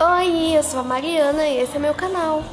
Oi, eu sou a Mariana e esse é meu canal.